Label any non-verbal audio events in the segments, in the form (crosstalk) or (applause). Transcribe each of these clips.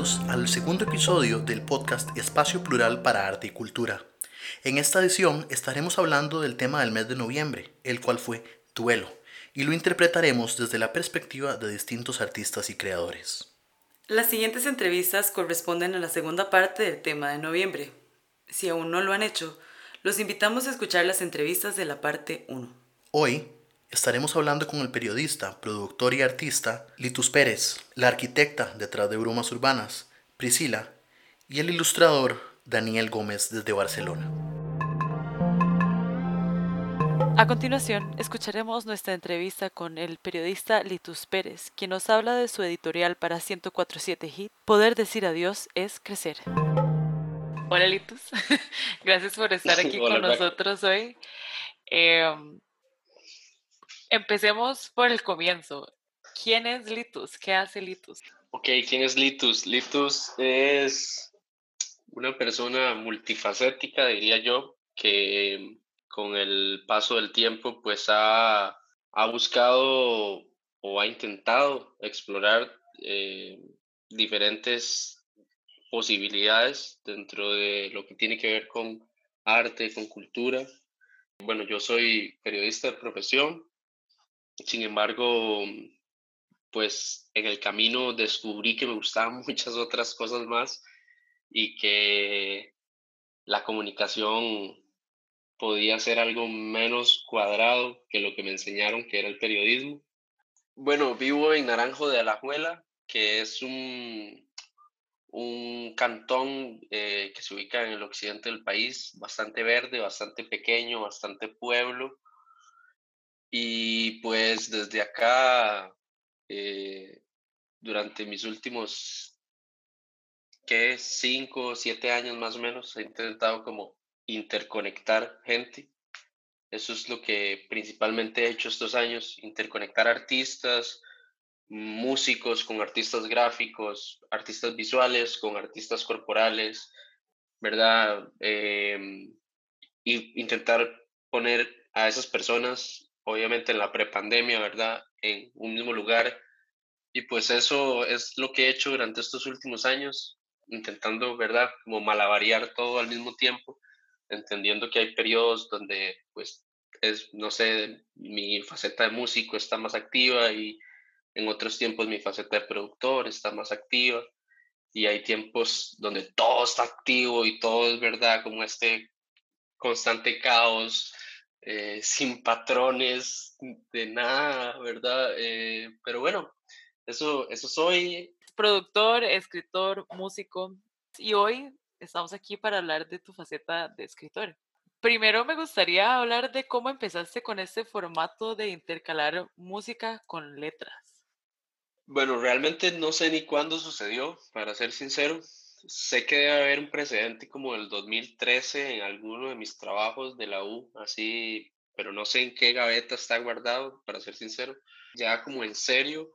Bienvenidos al segundo episodio del podcast Espacio Plural para Arte y Cultura. En esta edición estaremos hablando del tema del mes de noviembre, el cual fue duelo, y lo interpretaremos desde la perspectiva de distintos artistas y creadores. Las siguientes entrevistas corresponden a la segunda parte del tema de noviembre. Si aún no lo han hecho, los invitamos a escuchar las entrevistas de la parte 1. Hoy estaremos hablando con el periodista, productor y artista Litus Pérez, la arquitecta detrás de Brumas Urbanas, Priscila, y el ilustrador Daniel Gómez desde Barcelona. A continuación, escucharemos nuestra entrevista con el periodista Litus Pérez, quien nos habla de su editorial para 1047 Hit, Poder decir adiós es crecer. Hola Litus, (laughs) gracias por estar (laughs) aquí con nosotros hoy. Em, Empecemos por el comienzo. ¿Quién es Litus? ¿Qué hace Litus? Ok, ¿quién es Litus? Litus es una persona multifacética, diría yo, que con el paso del tiempo pues ha, buscado o ha intentado explorar eh, diferentes posibilidades dentro de lo que tiene que ver con arte, con cultura. Bueno, yo soy periodista de profesión, sin embargo, pues en el camino descubrí que me gustaban (laughs) muchas otras cosas más y que la comunicación podía ser algo menos cuadrado que lo que me enseñaron que era el periodismo. Bueno, vivo en Naranjo de Alajuela, que es un, un cantón eh, que se ubica en el occidente del país, bastante verde, bastante pequeño, bastante pueblo y pues desde acá, eh, durante mis últimos, ¿qué? Cinco o siete años más o menos, he intentado como interconectar gente. Eso es lo que principalmente he hecho estos años, interconectar artistas, músicos con artistas gráficos, artistas visuales con artistas corporales, ¿verdad? Em, y intentar poner a esas personas obviamente en la prepandemia, ¿verdad? En un mismo lugar. Y pues eso es lo que he hecho durante estos últimos años, intentando, ¿verdad? Como malavariar todo al mismo tiempo, entendiendo que hay periodos donde, pues, es, no sé, mi faceta de músico está más activa y en otros tiempos mi faceta de productor está más activa y hay tiempos donde todo está activo y todo es verdad, como este constante caos eh, sin patrones de nada, ¿verdad? Eh, pero bueno, eso, eso soy. Productor, escritor, músico. Y hoy estamos aquí para hablar de tu faceta de escritor. Primero me gustaría hablar de cómo empezaste con este formato de intercalar música con letras. Bueno, realmente no sé ni cuándo sucedió, para ser sincero sé que debe haber un precedente como el 2013 en alguno de mis trabajos de la U, así, pero no sé en qué gaveta está guardado, para ser sincero. Ya como en serio,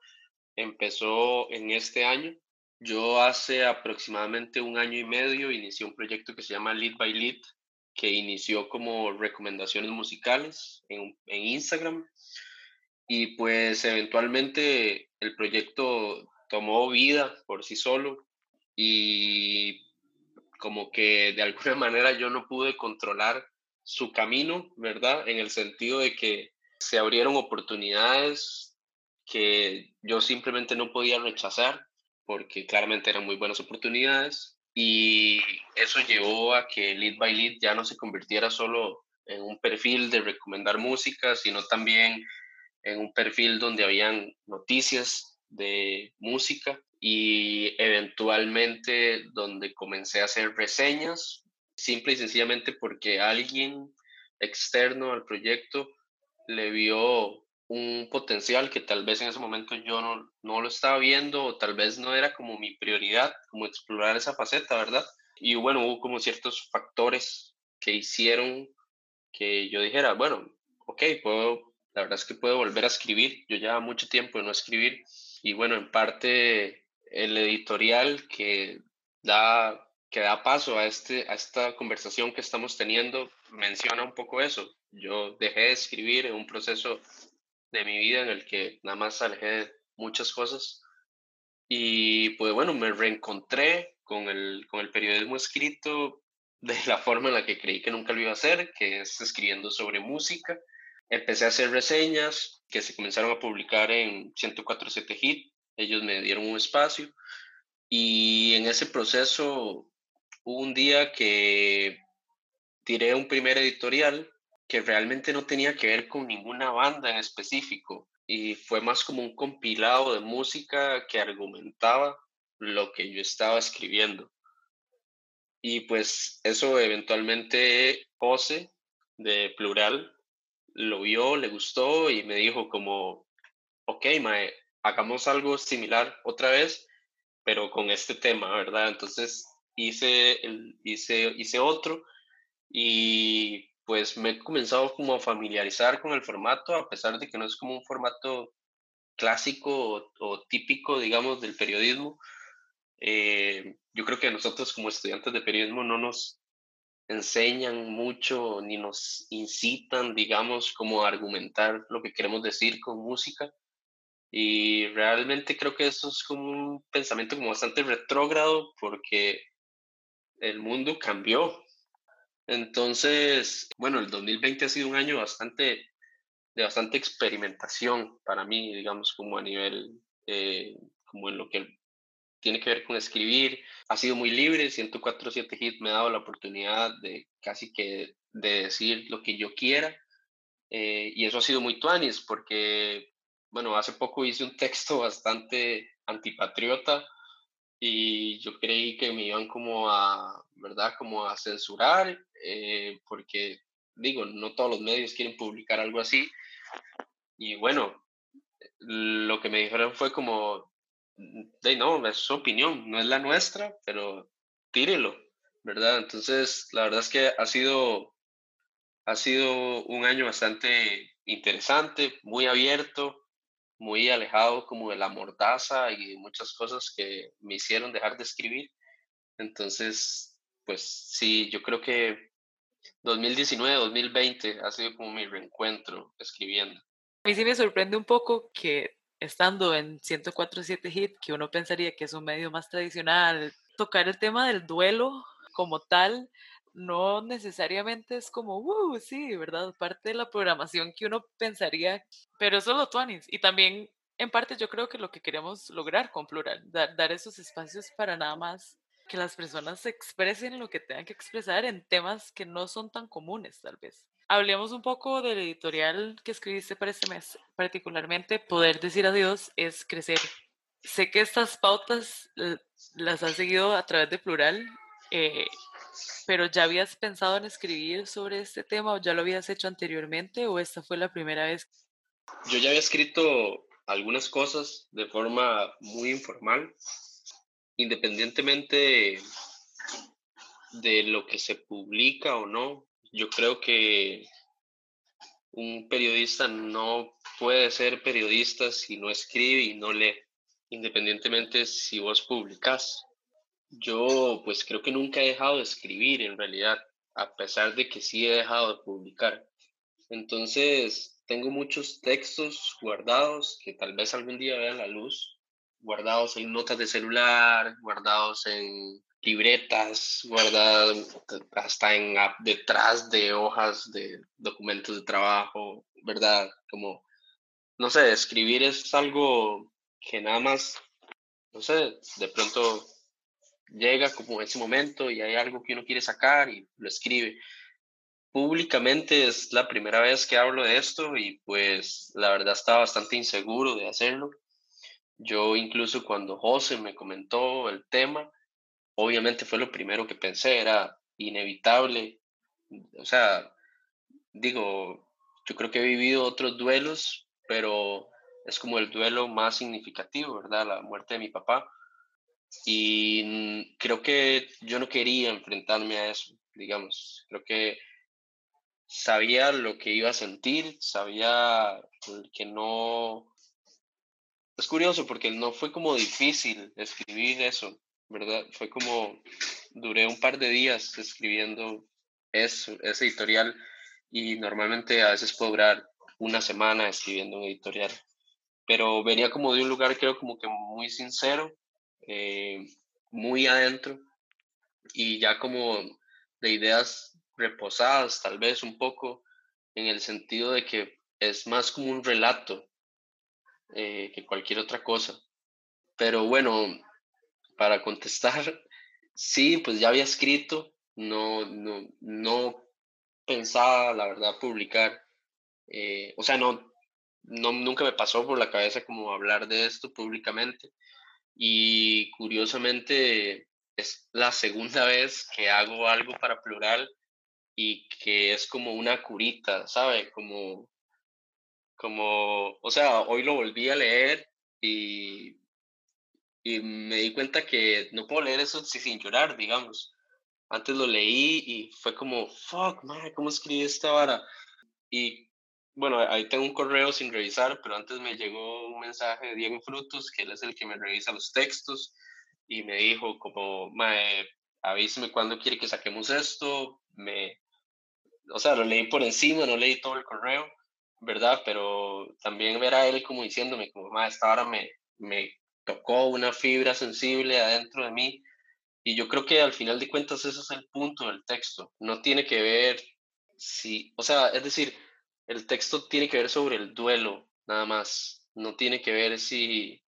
empezó en este año. Yo hace aproximadamente un año y medio inicié un proyecto que se llama Lead by Lead, que inició como recomendaciones musicales en, en Instagram. Y pues eventualmente el proyecto tomó vida por sí solo y como que de alguna (laughs) manera yo no pude controlar su camino, ¿verdad? En el sentido de que se abrieron oportunidades que yo simplemente no podía rechazar porque claramente eran muy buenas oportunidades y eso llevó a que Lead by Lead ya no se convirtiera solo en un perfil de recomendar música, sino también en un perfil donde habían noticias de música y eventualmente donde comencé a hacer reseñas, simple y sencillamente porque alguien externo al proyecto le vio un potencial que tal vez en ese momento yo no, no lo estaba viendo o tal vez no era como mi prioridad, como explorar esa faceta, ¿verdad? Y bueno, hubo como ciertos factores que hicieron que yo dijera, bueno, ok, puedo, la verdad es que puedo volver a escribir, yo llevaba mucho tiempo de no escribir y bueno, en parte el editorial que da, que da paso a, este, a esta conversación que estamos teniendo menciona un poco eso. Yo dejé de escribir en un proceso de mi vida en el que nada más alejé muchas cosas Y pues bueno, me reencontré con el, con el periodismo escrito (laughs) de la forma en la que creí que nunca lo iba a hacer, que es escribiendo sobre música. Empecé a hacer reseñas que se comenzaron a publicar en 104.7 Hit. Ellos me dieron un espacio y en ese proceso hubo un día que tiré un primer editorial que realmente no tenía que ver con ninguna banda en específico y fue más como un compilado de música que argumentaba lo que yo estaba escribiendo. Y pues eso eventualmente José de Plural lo vio, le gustó y me dijo como, ok, Mae, hagamos algo similar otra vez, pero con este tema, ¿verdad? Entonces hice, hice, hice otro y pues me he comenzado como a familiarizar con el formato, a pesar de que no es como un formato clásico o, típico, digamos, del periodismo. Eh, yo creo que nosotros como estudiantes de periodismo no nos enseñan mucho ni nos incitan, digamos, como a argumentar lo que queremos decir con música. Y realmente creo que eso es como un pensamiento como bastante retrógrado porque el mundo cambió. Entonces, bueno, el 2020 ha sido un año bastante, de bastante experimentación para mí, digamos, como a nivel, eh, como en lo que tiene que ver con escribir. Ha sido muy libre, 104.7 Hit me ha dado la oportunidad de casi que de decir lo que yo quiera. Eh, y eso ha sido muy tuanis porque, bueno, hace poco hice un texto bastante antipatriota y yo creí que me iban como a, ¿verdad? Como a censurar, eh, porque digo, no todos los medios quieren publicar algo así. Y bueno, lo que me dijeron fue como, de no, es su opinión, no es la nuestra, pero tírelo, ¿verdad? Entonces, la verdad es que ha sido, ha sido un año bastante interesante, muy abierto, muy alejado como de la mordaza y muchas cosas que me hicieron dejar de escribir. Entonces, pues sí, yo creo que 2019, 2020 ha sido como mi reencuentro escribiendo. A mí sí me sorprende un poco que estando en 104.7 Hit, que uno pensaría que es un medio más tradicional, tocar el tema del duelo como tal, no necesariamente es como, uh, sí, ¿verdad? Parte de la programación que uno pensaría, pero eso es lo. Y también, en parte, yo creo que lo que queremos lograr con Plural, dar, dar esos espacios para nada más que las personas expresen lo que tengan que expresar en temas que no son tan comunes, tal vez. Hablemos un poco del editorial que escribiste para este mes, particularmente Poder decir adiós es crecer. Sé que estas pautas las has seguido a través de Plural, eh, pero ¿ya habías pensado en escribir sobre este tema o ya lo habías hecho anteriormente o esta fue la primera vez? Yo ya había escrito algunas cosas de forma muy informal, independientemente de lo que se publica o no. Yo creo que un periodista no puede ser periodista si no escribe y no lee, independientemente si vos publicás. Yo pues creo que nunca he dejado de escribir en realidad, a pesar de que sí he dejado de publicar. Entonces, tengo muchos textos guardados que tal vez algún día vean la luz, guardados en notas de celular, guardados en libretas, guardados hasta en detrás de hojas de documentos de trabajo, ¿verdad? Como, no sé, escribir es algo que nada más, no sé, de pronto llega como ese momento y hay algo que uno quiere sacar y lo escribe. Públicamente es la primera vez que hablo de esto y pues la verdad estaba bastante inseguro de hacerlo. Yo incluso cuando José me comentó el tema, obviamente fue lo primero que pensé, era inevitable. O sea, digo, yo creo que he vivido otros duelos, pero es como el duelo más significativo, ¿verdad? La muerte de mi papá. Y creo que yo no quería enfrentarme a eso, digamos. Creo que sabía lo que iba a sentir, sabía que no... Es curioso porque no fue como difícil escribir eso, ¿verdad? Fue como, duré un par de días escribiendo eso, ese editorial y normalmente a veces puedo durar una semana escribiendo un editorial. pero venía como de un lugar creo como que muy sincero, eh, muy adentro y ya como de ideas reposadas tal vez un poco en el sentido de que es más como un relato eh, que cualquier otra cosa. Pero bueno, para contestar, (laughs) sí, pues ya había escrito, no, no, no pensaba, la verdad, publicar. Eh, o sea, no, no, nunca me pasó por la cabeza como hablar de esto públicamente. Y curiosamente es la segunda vez que hago algo para plural y que es como una curita, ¿sabe? Como, como, o sea, hoy lo volví a leer y, y me di cuenta que no puedo leer eso sin llorar, digamos. Antes lo leí y fue como, fuck, man, ¿cómo escribí esta vara? Y bueno, ahí tengo un correo sin revisar, pero antes me llegó un mensaje de Diego Frutos, que él es el que me revisa los textos, y me dijo como, mae, avíseme cuándo quiere que saquemos esto, me, o sea, lo leí por encima, no leí todo el correo, ¿verdad? Pero también ver a él como diciéndome, como, mae, esta hora me, me tocó una fibra sensible adentro de mí, y yo creo que al final de cuentas ese es el punto del texto, no tiene que ver si, o sea, es decir, el texto tiene que ver sobre el duelo, nada más. No tiene que ver si,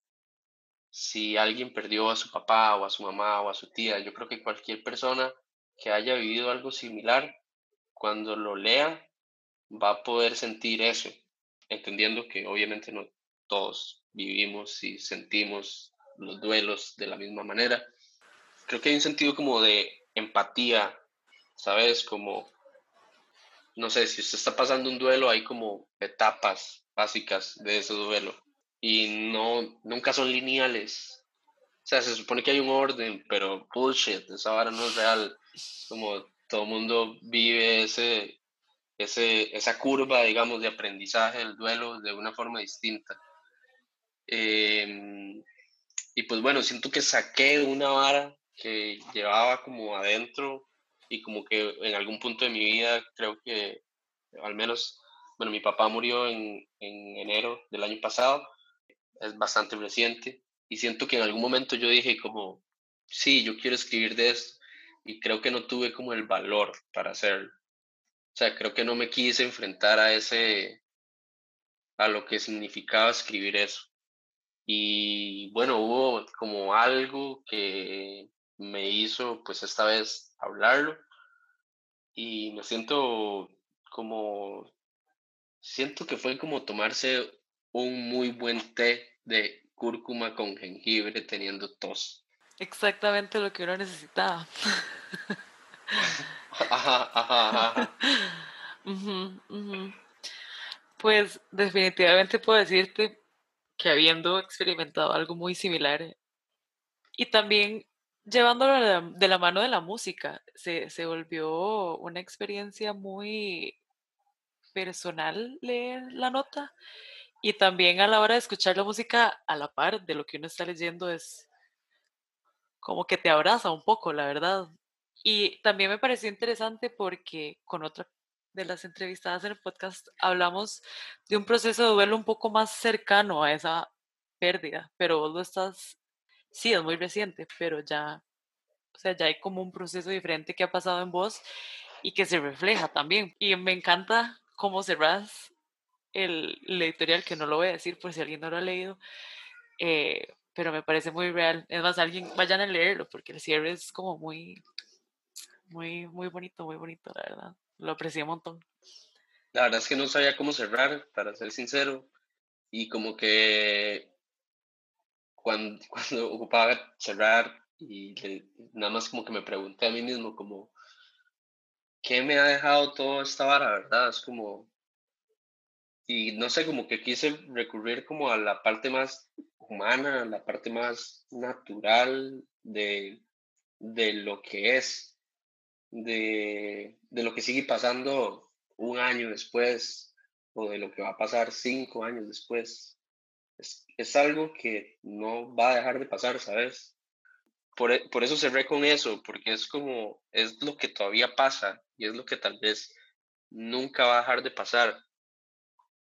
si alguien perdió a su papá o a su mamá o a su tía. Yo creo que cualquier persona que haya vivido algo similar, cuando lo lea, va a poder sentir eso, entendiendo que obviamente no todos vivimos y sentimos los duelos de la misma manera. Creo que hay un sentido como de empatía, ¿sabes? Como no sé, si usted está pasando un duelo, hay como etapas básicas de ese duelo y no, nunca son lineales. O sea, se supone que hay un orden, pero bullshit, esa vara no es real. Como todo mundo vive ese, ese, esa curva, digamos, de aprendizaje del duelo de una forma distinta. Em, y pues bueno, siento que saqué una vara que llevaba como adentro y como que en algún punto de mi vida creo que al menos, bueno, mi papá murió en, en enero del año pasado, es bastante reciente y siento que en algún momento yo dije como, sí, yo quiero escribir de esto y creo que no tuve como el valor para hacerlo. O sea, creo que no me quise enfrentar a ese, a lo que significaba escribir eso. Y bueno, hubo como algo que me hizo pues esta vez hablarlo y me siento como, siento que fue como tomarse un muy buen té de cúrcuma con jengibre teniendo tos. Exactamente lo que uno necesitaba. (laughs) Ajá, ajá, ajá. (laughs) Pues definitivamente puedo decirte que habiendo experimentado algo muy similar y también llevándolo de la, mano de la música, se, se, volvió una experiencia muy personal leer la nota y también a la hora de escuchar la música a la par de lo que uno está leyendo es como que te abraza un poco, la verdad. Y también me pareció interesante porque con otra de las entrevistadas en el podcast hablamos de un proceso de duelo un poco más cercano a esa pérdida, pero vos lo estás sí, es muy reciente, pero ya, o sea, ya hay como un proceso diferente que ha pasado en vos y que se refleja también. Y me encanta cómo cerrás el, editorial, que no lo voy a decir por si alguien no lo ha leído, eh, pero me parece muy real. Es más, alguien vayan a leerlo porque el cierre es como muy, muy, muy bonito, muy bonito, la verdad. Lo aprecié un montón. La verdad es que no sabía cómo cerrar, para ser sincero, y como que (laughs) cuando, ocupaba cerrar y nada más como que me pregunté a mí mismo como, ¿qué me ha dejado toda esta vara, verdad? Es como, y no sé, como que quise recurrir como a la parte más humana, la parte más natural de, de lo que es, de, de lo que sigue pasando un año después o de lo que va a pasar cinco años después es, algo que no va a dejar de pasar, ¿sabes? Por, e, por, eso cerré con eso, porque es como, es lo que todavía pasa y es lo que tal vez nunca va a dejar de pasar.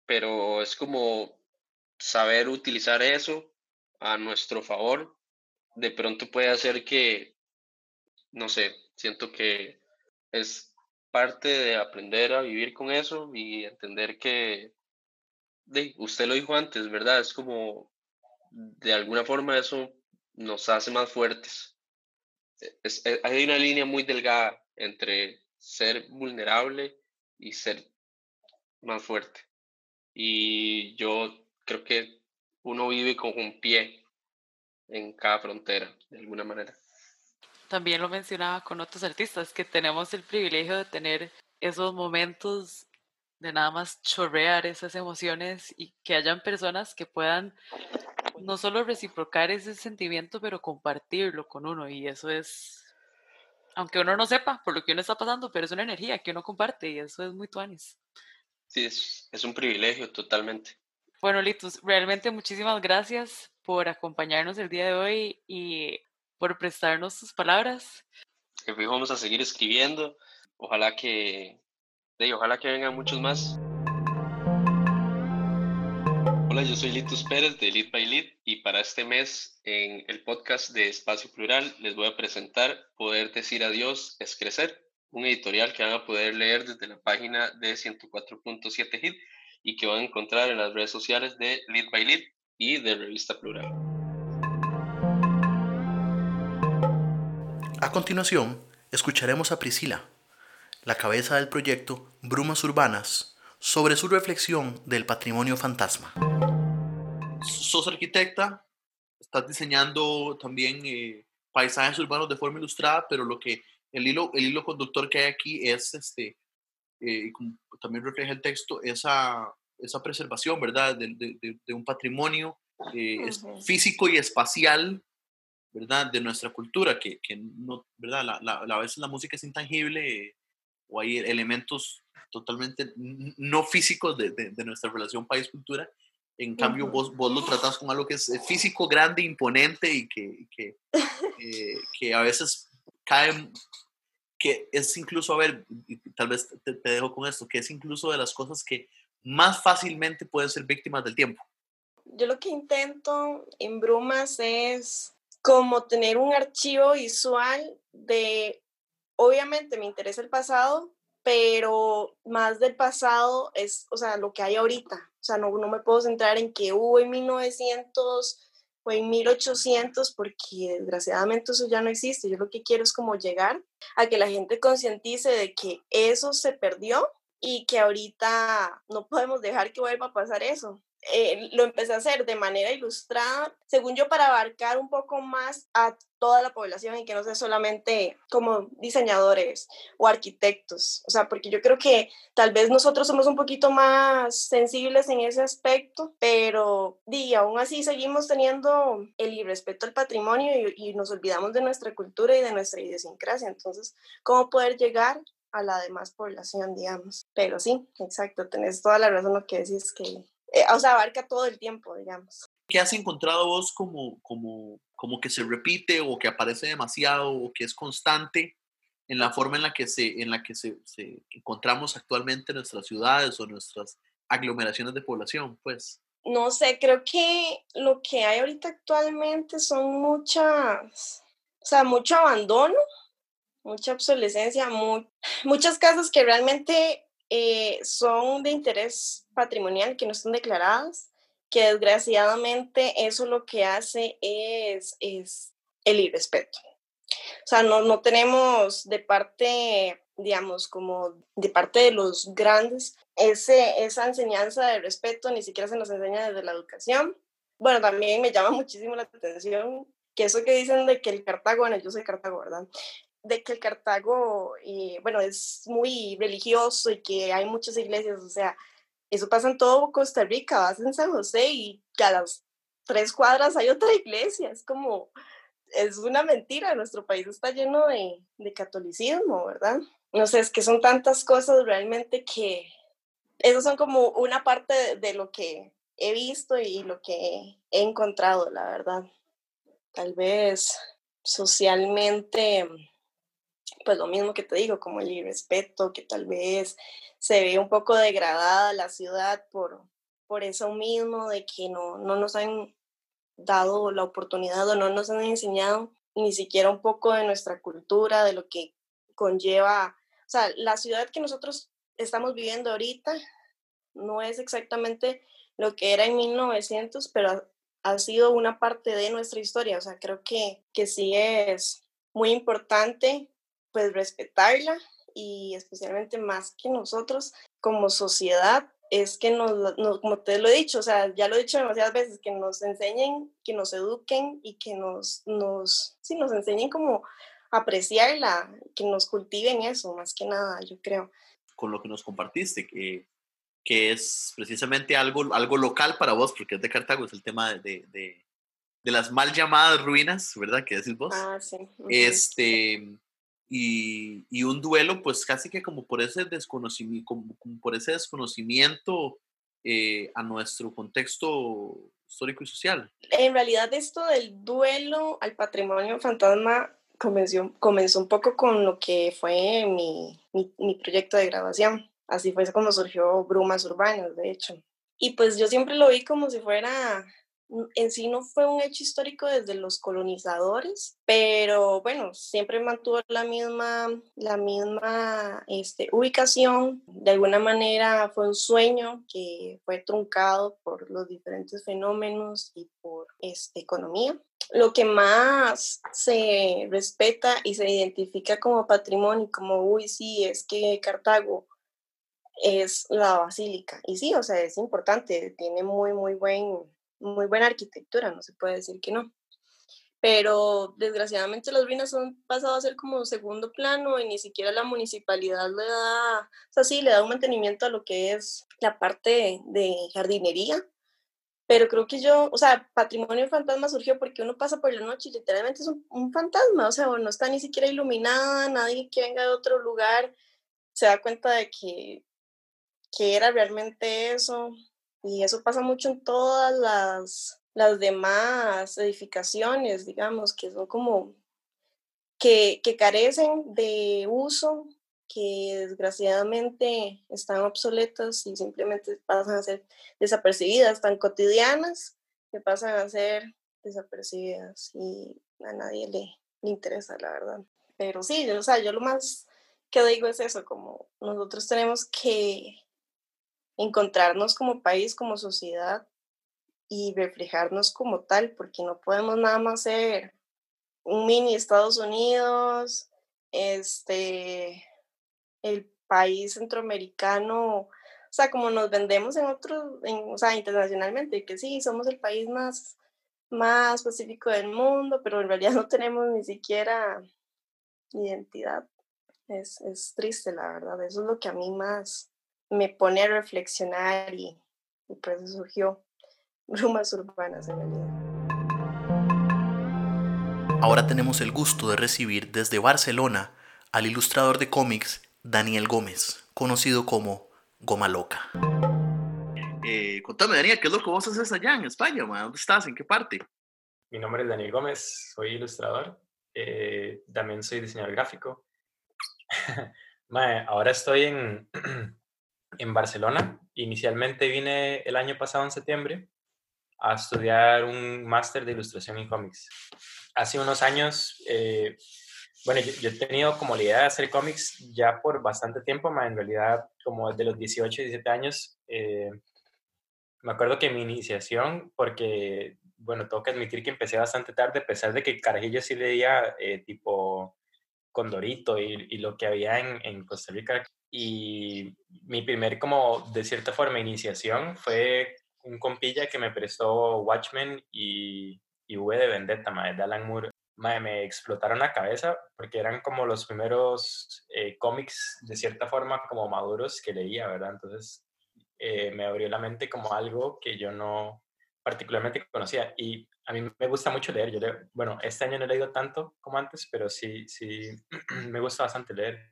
Pero es como, saber utilizar eso a nuestro favor, de pronto puede hacer que, no sé, siento que es parte de aprender a vivir con eso y entender que, de, usted lo dijo antes, ¿verdad? Es como, de alguna forma eso nos hace más fuertes. E, hay una línea muy delgada entre ser vulnerable y ser más fuerte. Y yo creo que uno vive con un pie en cada frontera, de alguna manera. También lo mencionaba con otros artistas, que tenemos el privilegio de tener esos momentos de nada más chorrear esas emociones y que hayan personas que puedan no solo reciprocar ese sentimiento, pero compartirlo con uno. Y eso es, aunque uno no sepa por lo que uno está pasando, pero es una energía que uno comparte y eso es muy tuanis. Sí, es, es un privilegio totalmente. Bueno, Litus, realmente muchísimas gracias por acompañarnos el día de hoy y por prestarnos sus palabras. Que vamos a seguir escribiendo. Ojalá que, ojalá que vengan muchos más. Hola, yo soy Litus Pérez de Lead by Lead y para este mes en el podcast de Espacio Plural les voy a presentar Poder decir adiós es crecer, un editorial que van a poder leer desde la página de 104.7 Hit y que van a encontrar en las redes sociales de Lead by Lead y de Revista Plural. A continuación, escucharemos a Priscila, la cabeza del proyecto Brumas Urbanas, sobre su reflexión del patrimonio fantasma. Sos arquitecta, estás diseñando también eh, paisajes urbanos de forma ilustrada, pero lo que el hilo, el hilo conductor que hay aquí es este, eh, como también refleja el texto, esa, esa preservación, ¿verdad?, de, de, un patrimonio eh, físico y espacial, ¿verdad?, de nuestra cultura, que, que no, ¿verdad?, la, la, a veces la música es intangible o hay elementos totalmente no físicos de, de nuestra relación país-cultura. En cambio, vos, vos, lo tratás con algo que es físico, grande, imponente y que, que, eh, que a veces cae que es incluso, a ver, tal vez te, dejo con esto, que es incluso de las cosas que más fácilmente pueden ser víctimas del tiempo. Yo lo que intento en Brumas es como tener un archivo visual de, obviamente me interesa el pasado, pero más del pasado es, o sea, lo que hay ahorita. O sea, no, no me puedo centrar en que hubo en 1900 fue en 1800 porque desgraciadamente eso ya no existe. Yo lo que quiero es como llegar a que la gente concientice de que eso se perdió y que ahorita no podemos dejar que vuelva a pasar eso. Eh, lo empecé a hacer de manera ilustrada, según yo, para abarcar un poco más a toda la población y que no sea solamente como diseñadores o arquitectos. O sea, porque yo creo que tal vez nosotros somos un poquito más sensibles en ese aspecto, pero di, aún así seguimos teniendo el respeto al patrimonio y, y nos olvidamos de nuestra cultura y de nuestra idiosincrasia. Entonces, ¿cómo poder llegar a la demás población, digamos. Pero sí, exacto, tenés toda la razón lo que decís, que eh, o sea, abarca todo el tiempo, digamos. ¿Qué has encontrado vos como, como, como que se repite o que aparece demasiado o que es constante en la forma en la que se, en la que se, se encontramos actualmente en nuestras ciudades o nuestras aglomeraciones de población, pues? No sé, creo que lo que hay ahorita actualmente son muchas, o sea, mucho abandono, mucha obsolescencia, muchas casas que realmente eh, son de interés patrimonial que no están declaradas, que desgraciadamente eso lo que hace es, es el irrespeto. O sea, no, no tenemos de parte, digamos, como de parte de los grandes, ese, esa enseñanza de respeto ni siquiera se nos enseña desde la educación. Bueno, también me llama muchísimo la atención que eso que dicen de que el Cartago, bueno, yo soy Cartago, ¿verdad? de que el Cartago, eh, bueno, es muy religioso y que hay muchas iglesias, o sea, eso pasa en todo Costa Rica, vas en San José y a las tres cuadras hay otra iglesia, es como, es una mentira, nuestro país está lleno de, de catolicismo, ¿verdad? No sé, es que son tantas cosas realmente que esos son como una parte de, de lo que he visto y lo que he encontrado, la verdad. Tal vez socialmente pues lo mismo que te digo, como el irrespeto, que tal vez se ve un poco degradada la ciudad por, por eso mismo de que no, no nos han dado la oportunidad o no nos han enseñado ni siquiera un poco de nuestra cultura, de lo que conlleva, o sea, la ciudad que nosotros estamos viviendo ahorita no es exactamente lo que era en 1900, pero ha sido una parte de nuestra historia, o sea, creo que, que sí es muy importante pues respetarla y especialmente más que nosotros como sociedad es que nos, como te lo he dicho, o sea, ya lo he dicho demasiadas veces, que nos enseñen, que nos eduquen y que nos, nos, sí, nos enseñen como apreciarla, que nos cultiven eso, más que nada, yo creo. Con lo que nos compartiste, que, que es precisamente algo, algo local para vos, porque es de Cartago, es el tema de, de, de las mal llamadas ruinas, ¿verdad? Que decís vos. Ah, sí. Este, y, y, un duelo, pues casi que como por ese desconocimiento, como, por ese desconocimiento eh, a nuestro contexto histórico y social. En realidad esto del duelo al patrimonio fantasma comenzó, comenzó un poco con lo que fue mi, mi, mi proyecto de grabación. Así fue como surgió Brumas Urbanas, de hecho. Y pues yo siempre lo vi como si fuera en sí no fue un hecho histórico desde los colonizadores, pero bueno, siempre mantuvo la misma, la misma este, ubicación. De alguna manera fue un sueño que fue truncado por los diferentes fenómenos y por este, economía. Lo que más se respeta y se identifica como patrimonio, como, uy, sí, es que Cartago es la basílica. Y sí, o sea, es importante, tiene muy, muy buen muy buena arquitectura, no se puede decir que no. Pero desgraciadamente las ruinas han pasado a ser como segundo plano y ni siquiera la municipalidad le da, o sea, sí, le da un mantenimiento a lo que es la parte de jardinería, pero creo que yo, o sea, patrimonio fantasma surgió porque uno pasa por la noche y literalmente es un, fantasma, o sea, no está ni siquiera iluminada, nadie que venga de otro lugar se da cuenta de que, que era realmente eso, y eso pasa mucho en todas las, las demás edificaciones, digamos, que son como que, que carecen de uso, que desgraciadamente están obsoletas y simplemente pasan a ser desapercibidas, tan cotidianas que pasan a ser desapercibidas y a nadie le, le interesa, la verdad. Pero sí, o sea, yo lo más que digo es eso, como nosotros tenemos que encontrarnos como país, como sociedad y reflejarnos como tal, porque no podemos nada más ser un mini Estados Unidos, este, el país centroamericano, o sea, como nos vendemos en otros, o sea, internacionalmente, que sí, somos el país más, más pacífico del mundo, pero en realidad (laughs) no tenemos ni siquiera identidad. Es, es triste, la verdad. Eso es lo que a mí más, me pone a reflexionar y, y por eso surgió (laughs) Brumas Urbanas en realidad. Ahora tenemos el gusto de recibir desde Barcelona al ilustrador de cómics Daniel Gómez, conocido como Goma Loca. Eh, contame, Daniel, ¿qué es lo que vos haces allá en España? ¿Dónde estás? ¿En qué parte? Mi nombre es Daniel Gómez, soy ilustrador, eh, también soy diseñador gráfico. (laughs) ahora estoy en, (clears throat) en Barcelona. Inicialmente vine el año pasado, en septiembre, a estudiar un máster de ilustración y cómics. Hace unos años, eh, bueno, yo, he tenido como la idea de hacer cómics ya por bastante tiempo, más en realidad como desde los 18, 17 años. Eh, me acuerdo que mi iniciación, porque, bueno, tengo que admitir que empecé bastante tarde, a pesar de que carajillo sí leía eh, tipo Condorito y, lo que había en Costa Rica, y mi primer, como de cierta forma, iniciación fue un compilla que me prestó Watchmen y, y V de Vendetta, de Alan Moore. me explotaron la cabeza porque eran como los primeros eh, cómics, de cierta forma, como maduros que leía, ¿verdad? Entonces eh, me abrió la mente como algo que yo no particularmente conocía. Y a mí me gusta mucho leer. Yo bueno, este año no he leído tanto como antes, pero sí, sí, (clears throat) me gusta bastante leer.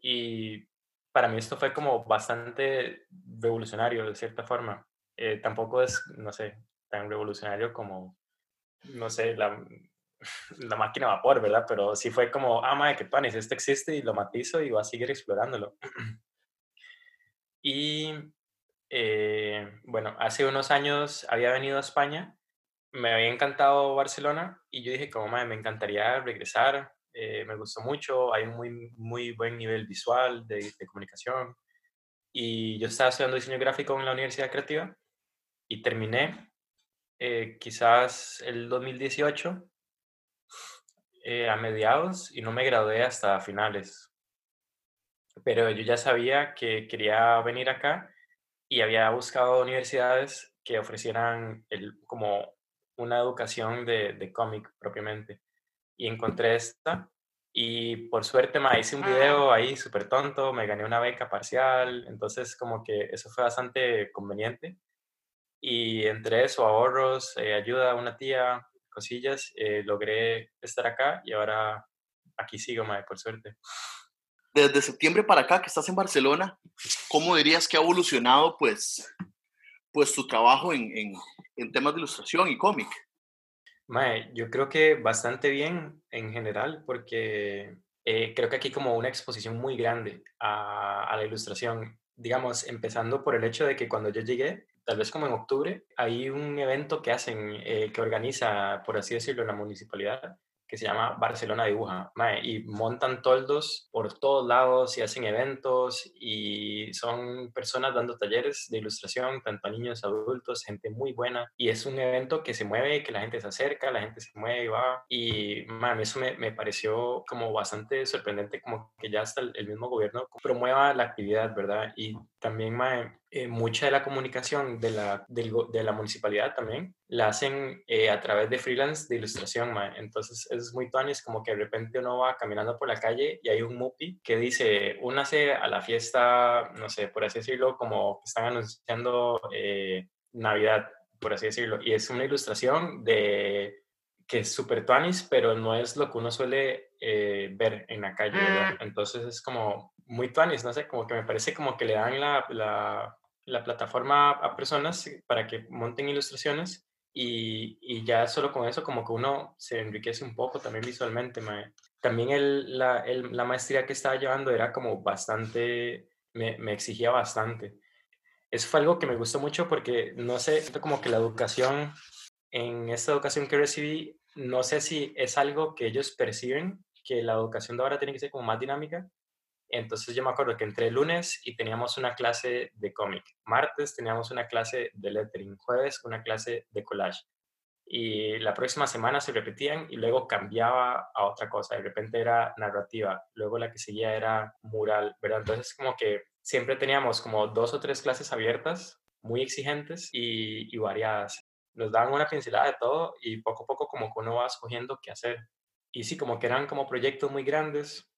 Y para mí esto fue como bastante revolucionario de cierta forma. Eh, tampoco es, no sé, tan revolucionario como, no sé, la, (laughs) máquina de vapor, ¿verdad? Pero sí fue como, ah, madre, que panes, esto existe y lo matizo y voy a seguir explorándolo. (clears throat) y eh, bueno, hace unos años había venido a España, me había encantado Barcelona y yo dije como, me encantaría regresar, eh, me gustó mucho, hay un muy, muy buen nivel visual de, comunicación y yo estaba estudiando diseño gráfico en la Universidad Creativa y terminé eh, quizás el 2018 a mediados y no me gradué hasta finales. Pero yo ya sabía que quería venir acá y había buscado universidades que ofrecieran como una educación de, de cómic propiamente. Y encontré esta y por suerte me hice un ah. video ahí súper tonto, me gané una beca parcial, entonces como que eso fue bastante conveniente. Y entre eso, ahorros, eh, ayuda a una tía, cosillas, eh, logré estar acá y ahora aquí sigo, mae, por suerte desde septiembre para acá que estás en Barcelona, ¿cómo dirías que ha evolucionado pues, pues tu trabajo en, en, en temas de ilustración y cómic? Mae, yo creo que bastante bien en general, porque eh, creo que aquí como una exposición muy grande a, a, la ilustración. Digamos, empezando por el hecho de que cuando yo llegué, tal vez como en octubre, hay un evento que hacen, eh, que organiza, por así decirlo, la municipalidad, que se llama Barcelona Dibuja, y montan toldos por todos lados y hacen eventos y son personas dando talleres de ilustración, tanto a niños, adultos, gente muy buena. Y es un evento que se mueve, que la gente se acerca, la gente se mueve y va. Y, man, eso me, me pareció como bastante sorprendente, como que ya hasta el, mismo gobierno promueva la actividad, ¿verdad? Y también, eh, mucha de la comunicación de la, de, la municipalidad también la hacen eh, a través de freelance de ilustración, entonces es muy es como que de repente uno va caminando por la calle y hay un mupi que dice, únase a la fiesta, no sé, por así decirlo, como están anunciando eh, Navidad, por así decirlo, y es una ilustración de que es súper tuanis, pero no es lo que uno suele ver en la calle, ¿verdad? Mm. Entonces es como muy tuanis, no sé, como que me parece como que le dan la, la, la plataforma a personas para que monten ilustraciones y, y, ya solo con eso como que uno se enriquece un poco también visualmente. También el, la, el, la, maestría que estaba llevando era como bastante, me, me, exigía bastante. Eso fue algo que me gustó mucho porque no sé, como que la educación, en esta educación que recibí, no sé si es algo que ellos perciben, que la educación de ahora tiene que ser como más dinámica, entonces yo me acuerdo que entré lunes y teníamos una clase de cómic, martes teníamos una clase de lettering, jueves una clase de collage. Y la próxima semana se repetían y luego cambiaba a otra cosa. De repente era narrativa, luego la que seguía era mural, ¿verdad? Entonces como que siempre teníamos como dos o tres clases abiertas, muy exigentes y, y variadas. Nos daban una pincelada de todo y poco a poco como que uno va escogiendo qué hacer. Y sí, como que eran como proyectos muy grandes,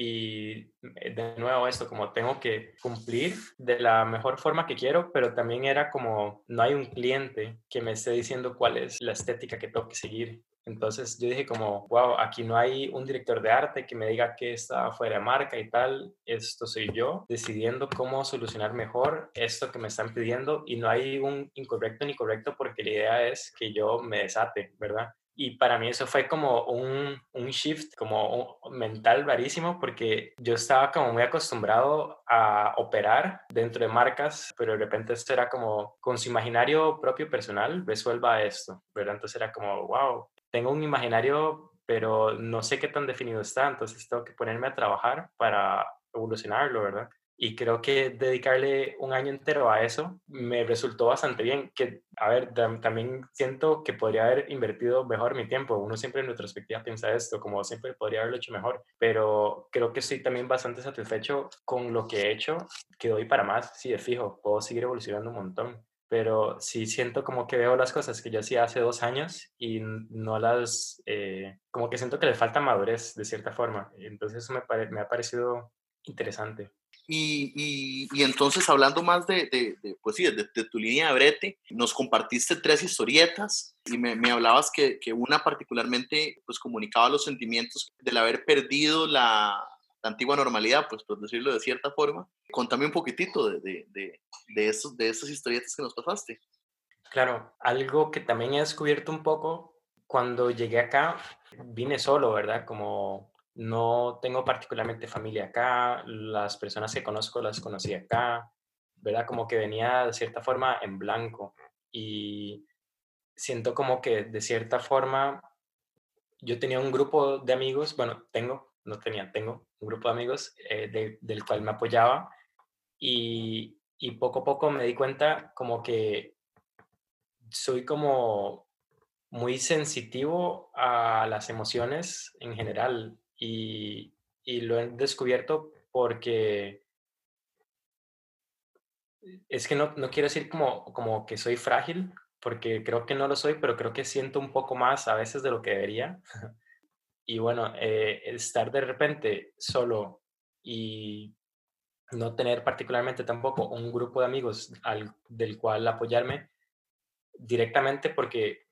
y eh, de nuevo esto, como tengo que cumplir de la mejor forma que quiero, pero también era como no hay un cliente que me esté diciendo cuál es la estética que tengo que seguir. Entonces yo dije como, wow, aquí no hay un director de arte que me diga que está fuera de marca y tal, esto soy yo decidiendo cómo solucionar mejor esto que me están pidiendo y no hay un incorrecto ni correcto porque la idea es que yo me desate, ¿verdad? Y para mí eso fue como un, un shift, como mental rarísimo, porque yo estaba como muy acostumbrado a operar dentro de marcas, pero de repente esto era como con su imaginario propio personal, resuelva esto, ¿verdad? Entonces era como, wow, tengo un imaginario, pero no sé qué tan definido está, entonces tengo que ponerme a trabajar para evolucionarlo, ¿verdad? Y creo que dedicarle un año entero a eso me resultó bastante bien. Que, a ver, también siento que podría haber invertido mejor mi tiempo. Uno siempre en retrospectiva piensa esto, como siempre podría haberlo hecho mejor, pero creo que estoy también bastante satisfecho con lo que he hecho, que doy para más, sí, de fijo, puedo seguir evolucionando un montón. Pero sí siento como que veo las cosas que yo hacía hace dos años y no las, eh, como que siento que le falta madurez de cierta forma. Entonces eso me, me ha parecido interesante. Y, entonces, hablando más de, de, pues sí, de, tu línea de brete, nos compartiste tres historietas y me, hablabas que, una particularmente pues comunicaba los sentimientos del haber perdido la, antigua normalidad, pues por decirlo de cierta forma. Contame un poquitito de, de, de, esos, de esas historietas que nos pasaste. Claro, algo que también he descubierto un poco cuando llegué acá, vine solo, ¿verdad? Como no tengo particularmente familia acá, las personas que conozco las conocí acá ¿verdad? Como que venía de cierta forma en blanco y siento como que de cierta forma yo tenía un grupo de amigos, bueno, tengo, no tenía, tengo un grupo de amigos eh, del cual me apoyaba y, y poco a poco me di cuenta como que soy como muy sensitivo a las emociones en general y, y lo he descubierto porque es que no, no, quiero decir como, como que soy frágil, porque creo que no lo soy, pero creo que siento un poco más a veces de lo que debería. (laughs) y bueno, eh, estar de repente solo y no tener particularmente tampoco un grupo de amigos al, del cual apoyarme directamente porque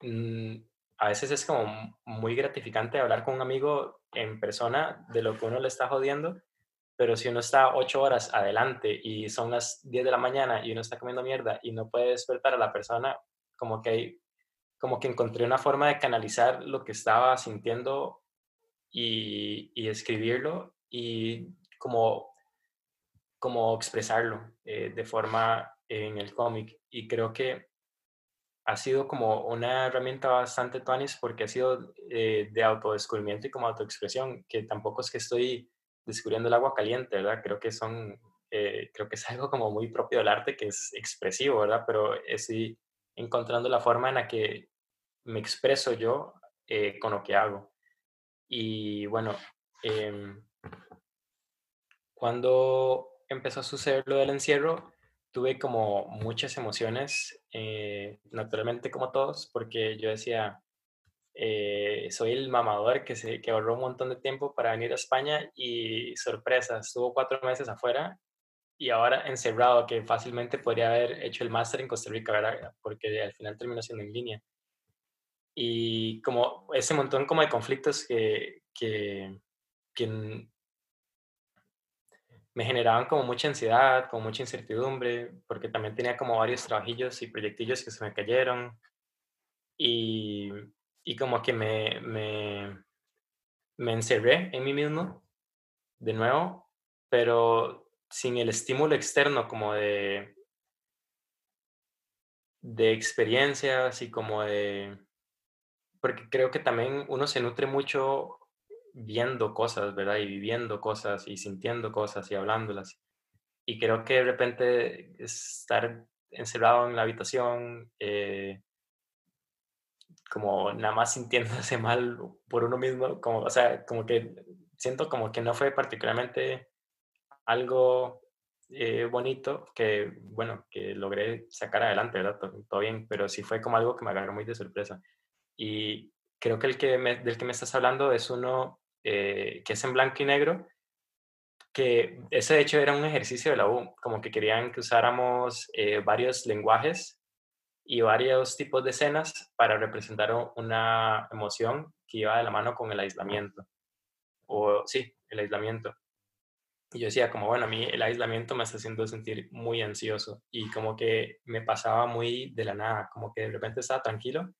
mm, a veces es como muy gratificante hablar con un amigo en persona de lo que uno le está jodiendo pero si uno está ocho horas adelante y son las 10 de la mañana y uno está comiendo mierda y no puede despertar a la persona, como que, como que encontré una forma de canalizar lo que estaba sintiendo y, escribirlo y como, como expresarlo eh, de forma en el cómic. Y creo que ha sido como una herramienta bastante tuanis porque ha sido eh, de autodescubrimiento y como autoexpresión, que tampoco es que estoy descubriendo el agua caliente, ¿verdad? Creo que son, eh, creo que es algo como muy propio del arte que es expresivo, ¿verdad? Pero estoy encontrando la forma en la que me expreso yo eh, con lo que hago. Y bueno, em, cuando empezó a suceder lo del encierro, tuve como muchas emociones, eh, naturalmente como todos, porque yo decía, eh, soy el mamador que, se, que ahorró un montón de tiempo para venir a España y sorpresa, estuvo cuatro meses afuera y ahora encerrado, que fácilmente podría haber hecho el máster en Costa Rica, ¿verdad? porque al final terminó siendo en línea. Y como ese montón como de conflictos que, que, que me generaban como mucha ansiedad, como mucha incertidumbre, porque también tenía como varios trabajillos y proyectillos que se me cayeron. Y y como que me, me, me encerré en mí mismo de nuevo, pero sin el estímulo externo como de, de experiencias y como de... Porque creo que también uno se nutre mucho viendo cosas, ¿verdad? Y viviendo cosas y sintiendo cosas y hablándolas. Y creo que de repente estar encerrado en la habitación, eh, como nada más sintiéndose (laughs) mal por uno mismo, como, o sea, como que siento como que no fue particularmente algo eh, bonito que, bueno, que logré sacar adelante, ¿verdad? Todo, bien, pero sí fue como algo que me agarró muy de sorpresa. Y creo que el que del que me estás hablando es uno eh, que es en blanco y negro, que ese de hecho era un ejercicio de la U, como que querían que usáramos eh, varios lenguajes y varios tipos de escenas para representar una emoción que iba de la mano con el aislamiento. O sí, el aislamiento. Y yo decía, como bueno, a mí el aislamiento me está haciendo sentir muy ansioso y como que me pasaba muy de la nada, como que de repente estaba tranquilo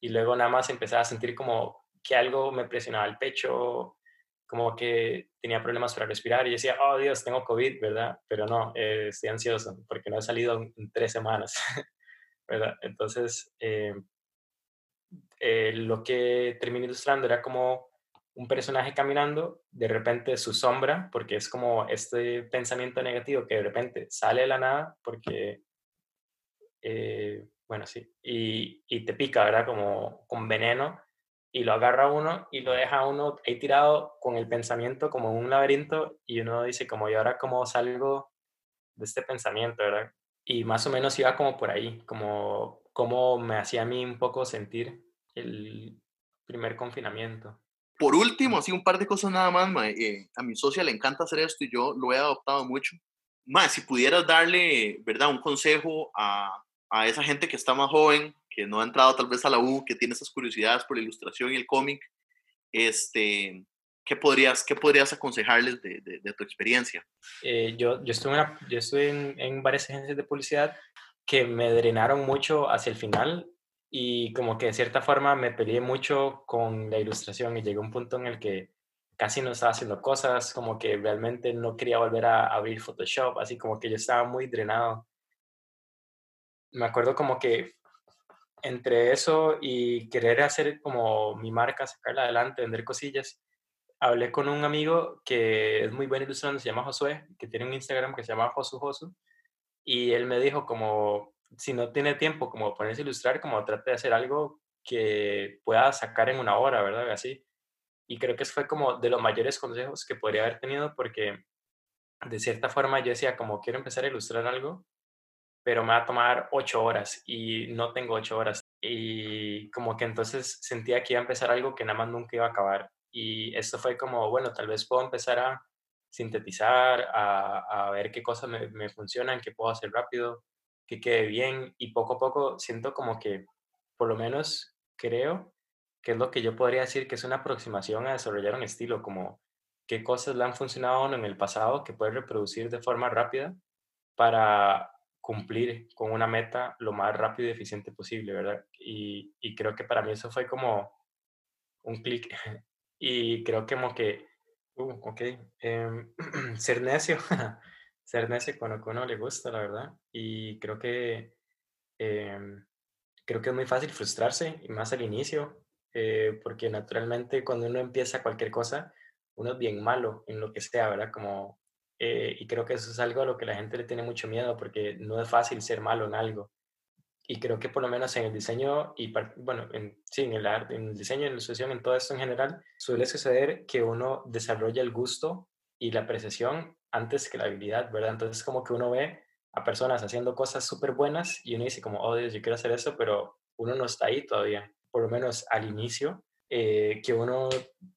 y luego nada más empezaba a sentir como que algo me presionaba el pecho, como que tenía problemas para respirar y decía, oh Dios, tengo COVID, ¿verdad? Pero no, eh, estoy ansioso porque no he salido en tres semanas. (laughs) Entonces, eh, eh, lo que terminé ilustrando era como un personaje caminando, de repente su sombra, porque es como este pensamiento negativo que de repente sale de la nada, porque, eh, bueno, sí, y, y, te pica, ¿verdad? Como con veneno, y lo agarra uno y lo deja uno ahí tirado con el pensamiento como un laberinto, y uno dice, como, ¿y ahora cómo salgo de este pensamiento, ¿verdad? y más o menos iba como por ahí, como, como me hacía a mí un poco sentir el primer confinamiento. Por último, así un par de cosas nada más, eh, a mi socia le encanta hacer esto y yo lo he adoptado mucho. Más, si pudieras darle, ¿verdad?, un consejo a, a esa gente que está más joven, que no ha entrado tal vez a la U, que tiene esas curiosidades por la ilustración y el cómic, este, ¿qué podrías, qué podrías aconsejarles de, de, tu experiencia? Eh, yo, yo estuve, yo estuve en, en, varias agencias de publicidad que me drenaron mucho hacia el final y como que de cierta forma me peleé mucho con la ilustración y llegó un punto en el que casi no estaba haciendo cosas, como que realmente no quería volver a abrir Photoshop, así como que yo estaba muy drenado. Me acuerdo como que entre eso y querer hacer como mi marca, sacarla adelante, vender cosillas, hablé con un amigo que es muy buen ilustrando, se llama Josué, que tiene un Instagram que se llama Josu Josu, y él me dijo como, si no tiene tiempo como ponerse a ilustrar, como trate de hacer algo que pueda sacar en una hora, ¿verdad? Así. Y creo que fue como de los mayores consejos que podría haber tenido porque de cierta forma yo decía como quiero empezar a ilustrar algo, pero me va a tomar ocho horas y no tengo ocho horas. Y como que entonces sentía que iba a empezar algo que nada más nunca iba a acabar. Y esto fue como, bueno, tal vez puedo empezar a sintetizar, a, a ver qué cosas me, me funcionan, qué puedo hacer rápido, que quede bien. Y poco a poco siento como que, por lo menos creo que es lo que yo podría decir que es una aproximación a desarrollar un estilo, como qué cosas le han funcionado en el pasado que puede reproducir de forma rápida para cumplir con una meta lo más rápido y eficiente posible, ¿verdad? Y, y creo que para mí eso fue como un clic (laughs) y creo que como que, uh, em, (clears throat) ser necio, (laughs) ser necio con lo que uno le gusta, la verdad, y creo que, em, creo que es muy fácil frustrarse, y más al inicio, eh, porque naturalmente cuando uno empieza cualquier cosa, uno es bien malo en lo que sea, ¿verdad? Como eh, y creo que eso es algo a lo que la gente le tiene mucho miedo porque no es fácil ser malo en algo. Y creo que por lo menos en el diseño y, bueno, en, sí, en el arte, en el diseño, en la ilustración, en todo esto en general, suele suceder que uno desarrolla el gusto y la apreciación antes que la habilidad, ¿verdad? Entonces como que uno ve a personas haciendo cosas súper buenas y uno dice como, oh Dios, yo quiero hacer eso, pero uno no está ahí todavía, por lo menos al inicio, eh, que uno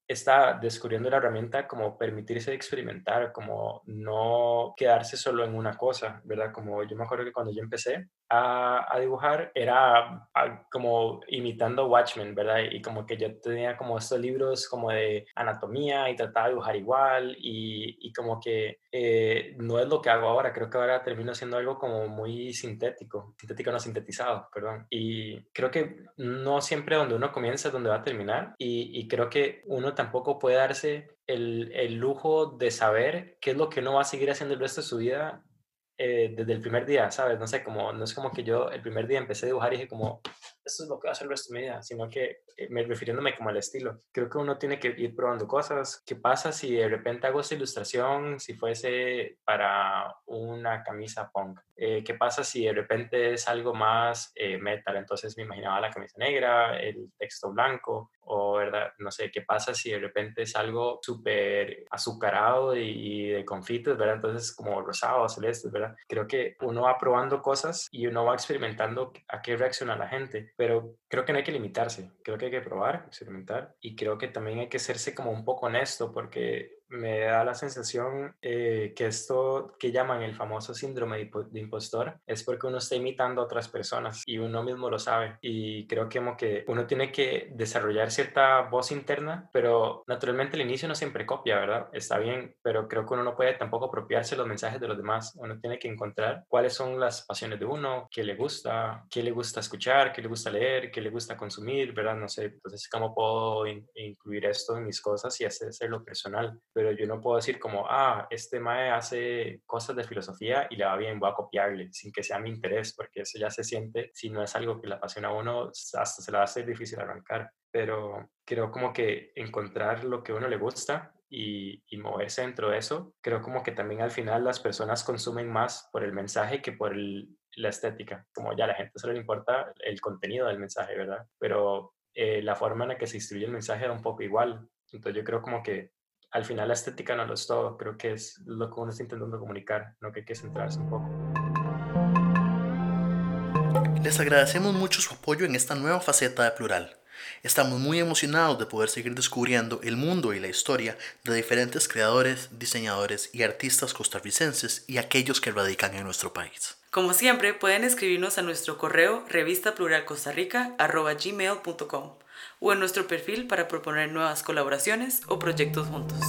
está descubriendo la herramienta como permitirse experimentar, como no quedarse solo en una cosa, ¿verdad? Como yo me acuerdo que cuando yo empecé a, a dibujar era como imitando Watchmen, ¿verdad? Y como que yo tenía como estos libros como de anatomía y trataba de dibujar igual y, y como que eh, no es lo que hago ahora, creo que ahora termino siendo algo como muy sintético, sintético no sintetizado, perdón. Y creo que no siempre donde uno comienza es donde va a terminar y, y creo que uno tampoco puede darse el, el, lujo de saber qué es lo que uno va a seguir haciendo el resto de su vida eh, desde el primer día, ¿sabes? No sé, como, no es como que yo el primer día empecé a dibujar y dije como, esto es lo que va a hacer el resto de mi vida, sino que eh, me refiriéndome como al estilo. Creo que uno tiene que ir probando cosas. ¿Qué pasa si de repente hago esta ilustración si fuese para una camisa punk? Eh, ¿Qué pasa si de repente es algo más eh, metal? Entonces me imaginaba la camisa negra, el texto blanco, o verdad, no sé, ¿qué pasa si de repente es algo súper azucarado y, de confites, ¿verdad? Entonces como rosado, celeste, ¿verdad? Creo que uno va probando cosas y uno va experimentando a qué reacciona la gente pero creo que no hay que limitarse, creo que hay que probar, experimentar y creo que también hay que serse como un poco honesto porque me da la sensación eh, que esto que llaman el famoso síndrome de impostor es porque uno está imitando a otras personas y uno mismo lo sabe. Y creo que uno tiene que desarrollar cierta voz interna, pero naturalmente al inicio no siempre copia, ¿verdad? Está bien, pero creo que uno no puede tampoco apropiarse los mensajes de los demás. Uno tiene que encontrar cuáles son las pasiones de uno, qué le gusta, qué le gusta escuchar, qué le gusta leer, qué le gusta consumir, ¿verdad? No sé, entonces cómo puedo incluir esto en mis cosas y hacerlo personal pero yo no puedo decir como, ah, este mae hace cosas de filosofía y le va bien, voy a copiarle, sin que sea mi interés, porque eso ya se siente, si no es algo que le apasiona a uno, hasta se le va a hacer difícil arrancar. Pero creo como que encontrar lo que a uno le gusta y, y, moverse dentro de eso, creo como que también al final las personas consumen más por el mensaje que por la estética. Como ya a la gente solo le importa el contenido del mensaje, ¿verdad? Pero eh, la forma en la que se distribuye el mensaje da un poco igual. Entonces yo creo como que al final la estética no lo es todo, creo que es lo que uno está intentando comunicar, no que hay que centrarse un poco. Les agradecemos mucho su apoyo en esta nueva faceta de Plural. Estamos muy emocionados de poder seguir descubriendo el mundo y la historia de diferentes creadores, diseñadores y artistas costarricenses y aquellos que radican en nuestro país. Como siempre, pueden escribirnos a nuestro correo revista plural gmail.com o en nuestro perfil para proponer nuevas colaboraciones o proyectos juntos.